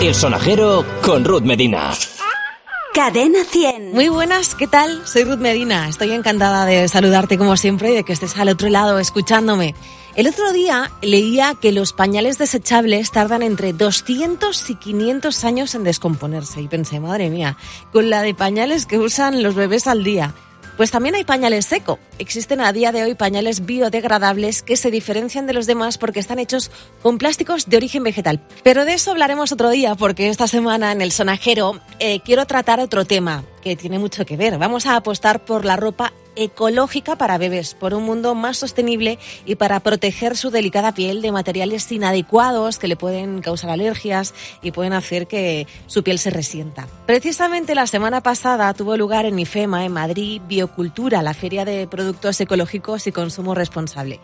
El sonajero con Ruth Medina. Cadena 100. Muy buenas, ¿qué tal? Soy Ruth Medina. Estoy encantada de saludarte como siempre y de que estés al otro lado escuchándome. El otro día leía que los pañales desechables tardan entre 200 y 500 años en descomponerse y pensé, madre mía, con la de pañales que usan los bebés al día. Pues también hay pañales seco. Existen a día de hoy pañales biodegradables que se diferencian de los demás porque están hechos con plásticos de origen vegetal. Pero de eso hablaremos otro día porque esta semana en el sonajero eh, quiero tratar otro tema que tiene mucho que ver. Vamos a apostar por la ropa ecológica para bebés, por un mundo más sostenible y para proteger su delicada piel de materiales inadecuados que le pueden causar alergias y pueden hacer que su piel se resienta. Precisamente la semana pasada tuvo lugar en IFEMA, en Madrid, Biocultura, la feria de productos ecológicos y consumo responsable.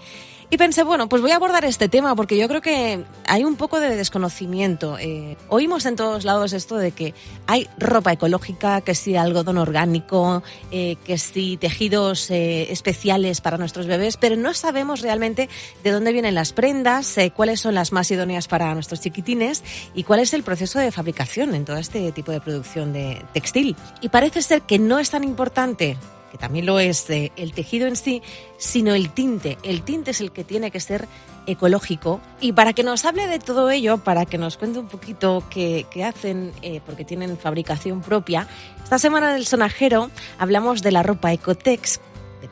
Y pensé, bueno, pues voy a abordar este tema porque yo creo que hay un poco de desconocimiento. Eh, oímos en todos lados esto de que hay ropa ecológica, que sí algodón orgánico, eh, que sí tejidos eh, especiales para nuestros bebés, pero no sabemos realmente de dónde vienen las prendas, cuáles son las más idóneas para nuestros chiquitines y cuál es el proceso de fabricación en todo este tipo de producción de textil. Y parece ser que no es tan importante que también lo es el tejido en sí, sino el tinte. El tinte es el que tiene que ser ecológico. Y para que nos hable de todo ello, para que nos cuente un poquito qué, hacen, eh, porque tienen fabricación propia, esta semana en el sonajero hablamos de la ropa Ecotex,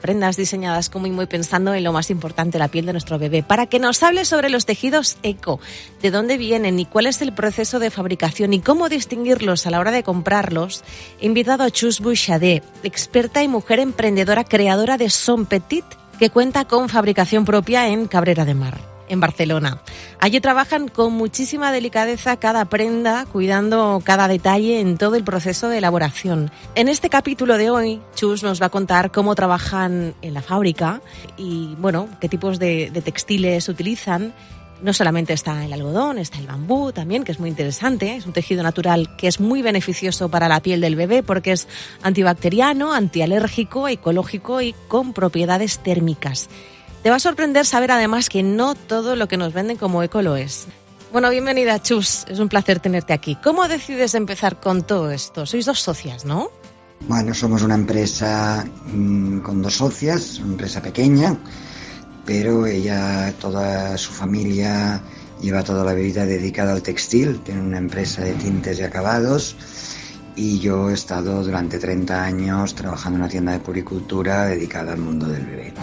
prendas diseñadas como y muy pensando en lo más importante, la piel de nuestro bebé, para que nos hable sobre los tejidos eco, de dónde vienen y cuál es el proceso de fabricación y cómo distinguirlos a la hora de comprarlos, he invitado a Chus Bouchadé, experta y mujer emprendedora creadora de Son Petit, que cuenta con fabricación propia en Cabrera de Mar en Barcelona. Allí trabajan con muchísima delicadeza cada prenda, cuidando cada detalle en todo el proceso de elaboración. En este capítulo de hoy, Chus nos va a contar cómo trabajan en la fábrica y, bueno, qué tipos de, textiles utilizan no solamente está el algodón, está el bambú también, que es muy interesante. Es un tejido natural que es muy beneficioso para la piel del bebé porque es antibacteriano, antialérgico, ecológico y con propiedades térmicas. Te va a sorprender saber además que no todo lo que nos venden como eco lo es. Bueno, bienvenida Chus, es un placer tenerte aquí. ¿Cómo decides empezar con todo esto? Sois dos socias, ¿no? Bueno, somos una empresa mm, con dos socias, una empresa pequeña, pero ella, toda su familia lleva toda la vida dedicada al textil, tiene una empresa de tintes y acabados y yo he estado durante 30 años trabajando en una tienda de puricultura dedicada al mundo del bebé.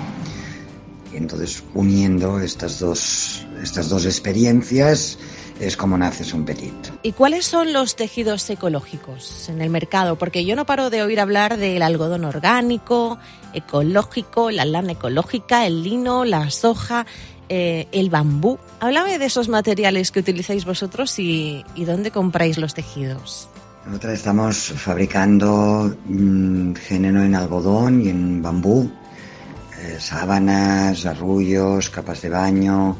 Entonces, uniendo estas dos, estas dos experiencias, es como nace un Petit. ¿Y cuáles son los tejidos ecológicos en el mercado? Porque yo no paro de oír hablar del algodón orgánico, ecológico, la lana ecológica, el lino, la soja, eh, el bambú. Háblame de esos materiales que utilizáis vosotros y, dónde compráis los tejidos. Nosotros estamos fabricando mm, género en algodón y en bambú eh, sábanas, arrullos, capas de baño,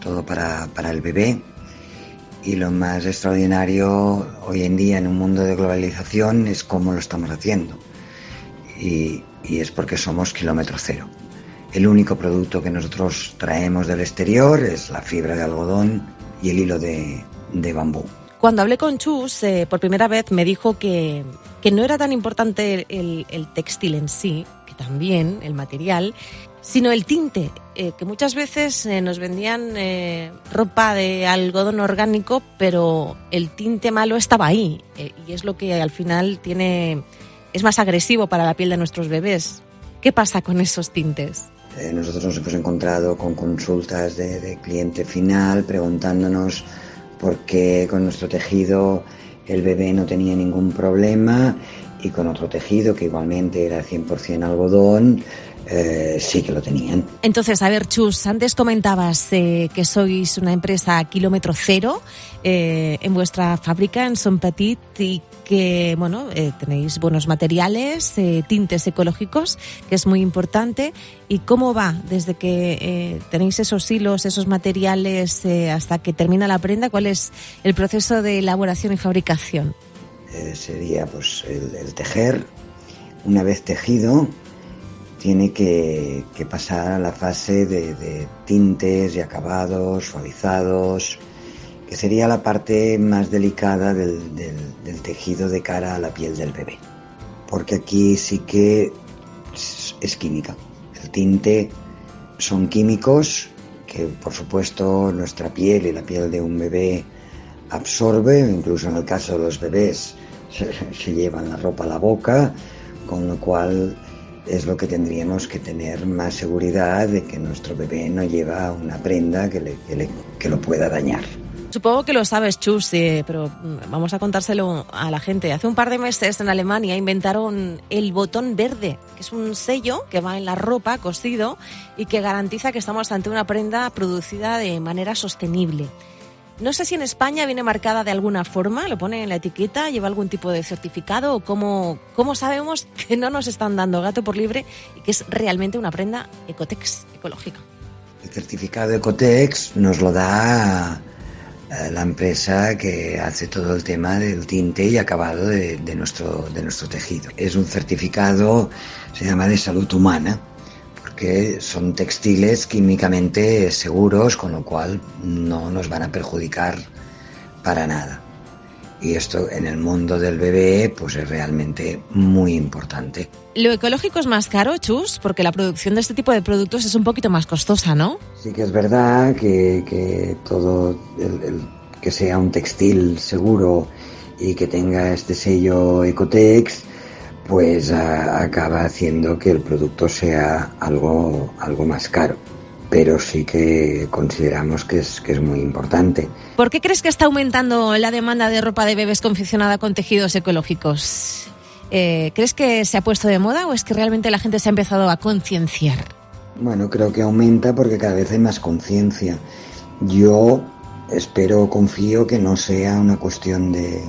todo para, para el bebé. Y lo más extraordinario hoy en día en un mundo de globalización es cómo lo estamos haciendo. Y, y, es porque somos kilómetro cero. El único producto que nosotros traemos del exterior es la fibra de algodón y el hilo de, de bambú. Cuando hablé con Chus eh, por primera vez me dijo que, que no era tan importante el, el, textil en sí, también el material, sino el tinte, eh, que muchas veces eh, nos vendían eh, ropa de algodón orgánico, pero el tinte malo estaba ahí y es lo que al final tiene es más agresivo para la piel de nuestros bebés. ¿Qué pasa con esos tintes? nosotros nos hemos encontrado con consultas de, de cliente final preguntándonos por qué con nuestro tejido el bebé no tenía ningún problema y con otro tejido que igualmente era 100% algodón, eh, sí que lo tenían. Entonces, a ver, Chus, antes comentabas eh, que sois una empresa kilómetro cero eh, en vuestra fábrica en Son Petit y que, bueno, tenéis buenos materiales, tintes ecológicos, que es muy importante. ¿Y cómo va desde que tenéis esos hilos, esos materiales, hasta que termina la prenda? ¿Cuál es el proceso de elaboración y fabricación? Eh, sería pues el, tejer. Una vez tejido, tiene que, pasar a la fase de, tintes y acabados, suavizados, que sería la parte más delicada del, tejido de cara a la piel del bebé. Porque aquí sí que es, química. El tinte son químicos que por supuesto nuestra piel y la piel de un bebé absorbe, incluso en el caso de los bebés se, llevan la ropa a la boca, con lo cual es lo que tendríamos que tener más seguridad de que nuestro bebé no lleva una prenda que, que, lo pueda dañar. Supongo que lo sabes, Chus, pero mm, vamos a contárselo a la gente. Hace un par de meses en Alemania inventaron el botón verde, que es un sello que va en la ropa cosido y que garantiza que estamos ante una prenda producida de manera sostenible. No sé si en España viene marcada de alguna forma, lo pone en la etiqueta, lleva algún tipo de certificado o cómo, cómo sabemos que no nos están dando gato por libre y que es realmente una prenda Ecotex ecológica. El certificado Ecotex nos lo da eh, la empresa que hace todo el tema del tinte y acabado de, nuestro, de nuestro tejido. Es un certificado, se llama de salud humana que son textiles químicamente seguros, con lo cual no nos van a perjudicar para nada. Y esto en el mundo del bebé pues es realmente muy importante. Lo ecológico es más caro, Chus, porque la producción de este tipo de productos es un poquito más costosa, ¿no? Sí que es verdad que, todo el, que sea un textil seguro y que tenga este sello Ecotex, pues acaba haciendo que el producto sea algo, algo más caro. Pero sí que consideramos que es, que es muy importante. ¿Por qué crees que está aumentando la demanda de ropa de bebés confeccionada con tejidos ecológicos? Eh, ¿Crees que se ha puesto de moda o es que realmente la gente se ha empezado a concienciar? Bueno, creo que aumenta porque cada vez hay más conciencia. Yo espero, confío que no sea una cuestión de,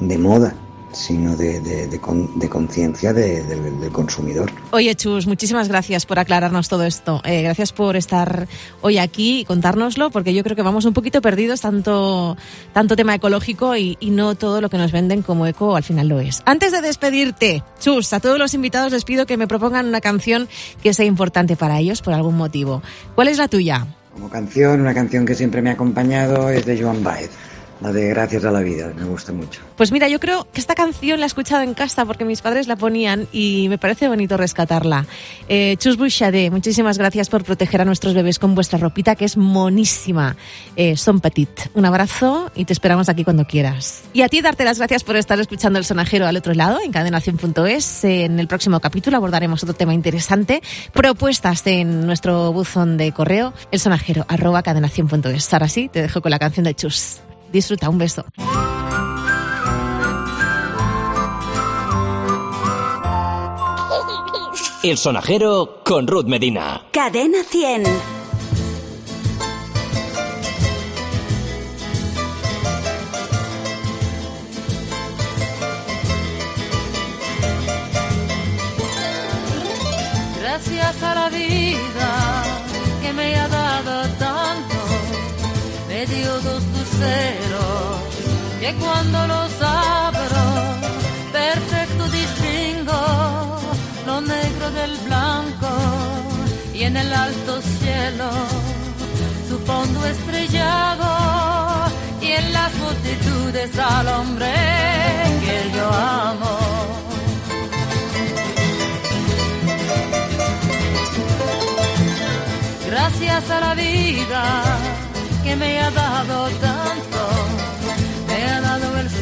de moda, sino de, de, conciencia del consumidor. Oye, Chus, muchísimas gracias por aclararnos todo esto. Eh, gracias por estar hoy aquí y contárnoslo, porque yo creo que vamos un poquito perdidos, tanto, tanto tema ecológico y, y no todo lo que nos venden como eco al final lo es. Antes de despedirte, Chus, a todos los invitados les pido que me propongan una canción que sea importante para ellos por algún motivo. ¿Cuál es la tuya? Como canción, una canción que siempre me ha acompañado es de Joan Baez. La de Gracias a la vida, me gusta mucho. Pues mira, yo creo que esta canción la he escuchado en casa porque mis padres la ponían y me parece bonito rescatarla. Eh, Chus Bouchade, muchísimas gracias por proteger a nuestros bebés con vuestra ropita que es monísima. Eh, son petit. Un abrazo y te esperamos aquí cuando quieras. Y a ti darte las gracias por estar escuchando el sonajero al otro lado en cadenación.es. En el próximo capítulo abordaremos otro tema interesante. Propuestas en nuestro buzón de correo, el sonajero arroba. Ahora sí, te dejo con la canción de Chus. Disfruta, un beso. El sonajero con Ruth Medina. Cadena 100. Que cuando los abro perfecto distingo lo negro del blanco y en el alto cielo su fondo estrellado y en las multitudes al hombre que yo amo. Gracias a la vida que me ha dado tanto,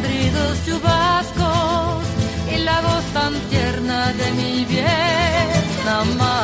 ladridos, chubascos y la voz tan tierna de mi bien amado.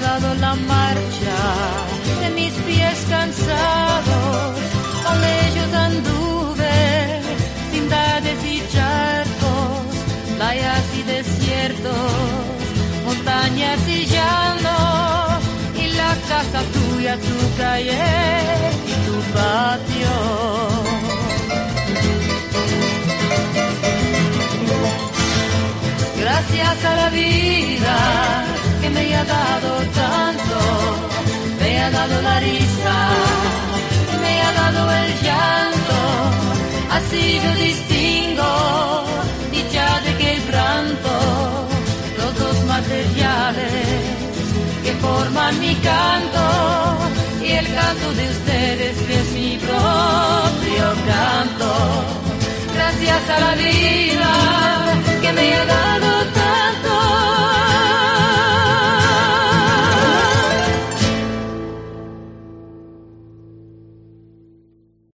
dado la marcha de mis pies cansados. Con ellos anduve, ciudades y charcos, playas y desiertos, montañas y llanos, y la casa tuya, tu calle y tu patio. Gracias a la vida ha dado tanto, me ha dado la risa, me ha dado el llanto, así yo distingo dicha de quebranto, los dos materiales que forman mi canto y el canto de ustedes que es mi propio canto. Gracias a la vida que me ha dado